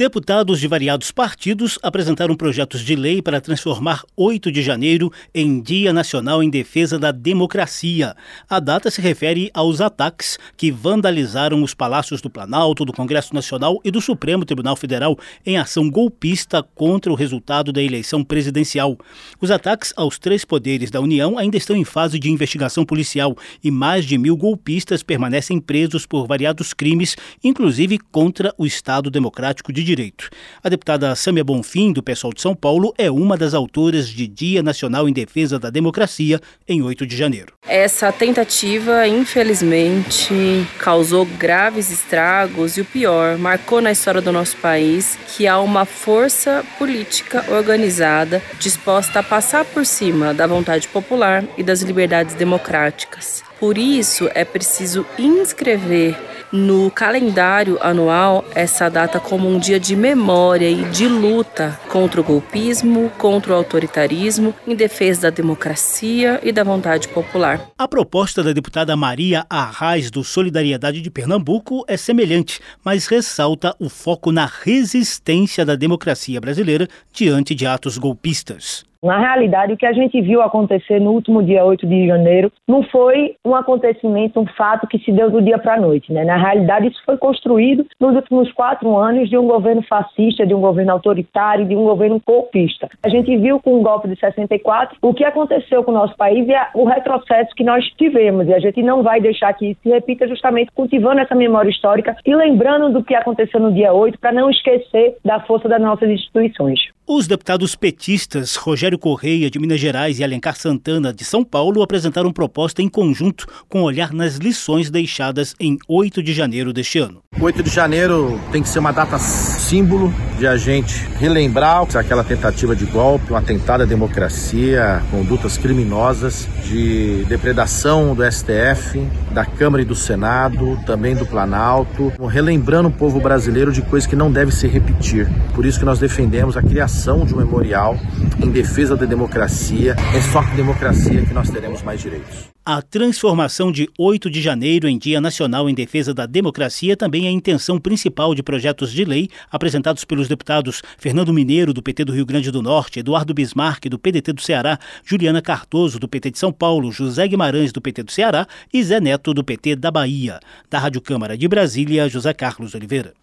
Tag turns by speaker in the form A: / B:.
A: Deputados de variados partidos apresentaram projetos de lei para transformar 8 de janeiro em Dia Nacional em Defesa da Democracia. A data se refere aos ataques que vandalizaram os palácios do Planalto, do Congresso Nacional e do Supremo Tribunal Federal em ação golpista contra o resultado da eleição presidencial. Os ataques aos três poderes da União ainda estão em fase de investigação policial e mais de mil golpistas permanecem presos por variados crimes, inclusive contra o Estado Democrático de Direito. A deputada Sâmia Bonfim, do Pessoal de São Paulo, é uma das autoras de Dia Nacional em Defesa da Democracia, em 8 de janeiro.
B: Essa tentativa, infelizmente, causou graves estragos e o pior, marcou na história do nosso país que há uma força política organizada disposta a passar por cima da vontade popular e das liberdades democráticas. Por isso, é preciso inscrever no calendário anual essa data como um dia de memória e de luta contra o golpismo, contra o autoritarismo, em defesa da democracia e da vontade popular.
A: A proposta da deputada Maria Arraes do Solidariedade de Pernambuco é semelhante, mas ressalta o foco na resistência da democracia brasileira diante de atos golpistas.
C: Na realidade, o que a gente viu acontecer no último dia 8 de janeiro não foi um acontecimento, um fato que se deu do dia para a noite. Né? Na realidade, isso foi construído nos últimos quatro anos de um governo fascista, de um governo autoritário, de um governo golpista. A gente viu com o golpe de 64 o que aconteceu com o nosso país e o retrocesso que nós tivemos. E a gente não vai deixar que isso se repita justamente cultivando essa memória histórica e lembrando do que aconteceu no dia 8 para não esquecer da força das nossas instituições.
A: Os deputados petistas Rogério Correia, de Minas Gerais, e Alencar Santana, de São Paulo, apresentaram proposta em conjunto com olhar nas lições deixadas em 8 de janeiro deste ano.
D: 8 de janeiro tem que ser uma data símbolo de a gente relembrar aquela tentativa de golpe, um atentado à democracia, condutas criminosas de depredação do STF, da Câmara e do Senado, também do Planalto, relembrando o povo brasileiro de coisas que não deve se repetir. Por isso que nós defendemos a criação de um memorial em defesa da democracia. É só com democracia que nós teremos mais direitos.
A: A transformação de 8 de janeiro em Dia Nacional em Defesa da Democracia também é a intenção principal de projetos de lei apresentados pelos deputados Fernando Mineiro, do PT do Rio Grande do Norte, Eduardo Bismarck, do PDT do Ceará, Juliana Cardoso, do PT de São Paulo, José Guimarães, do PT do Ceará e Zé Neto, do PT da Bahia. Da Rádio Câmara de Brasília, José Carlos Oliveira.